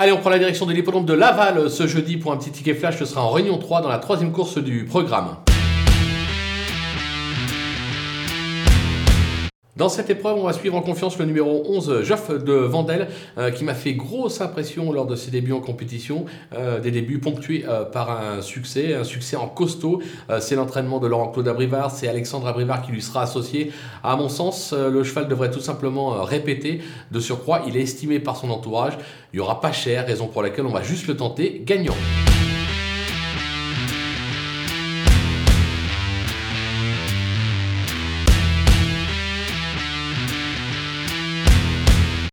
Allez, on prend la direction de l'hippodrome de Laval ce jeudi pour un petit ticket flash. Ce sera en réunion 3 dans la troisième course du programme. Dans cette épreuve, on va suivre en confiance le numéro 11, Geoff de Vandel, euh, qui m'a fait grosse impression lors de ses débuts en compétition. Euh, des débuts ponctués euh, par un succès, un succès en costaud. c'est l'entraînement de Laurent-Claude Abrivard, c'est Alexandre Abrivard qui lui sera associé. À mon sens, le cheval devrait tout simplement répéter. De surcroît, il est estimé par son entourage. Il n'y aura pas cher, raison pour laquelle on va juste le tenter gagnant.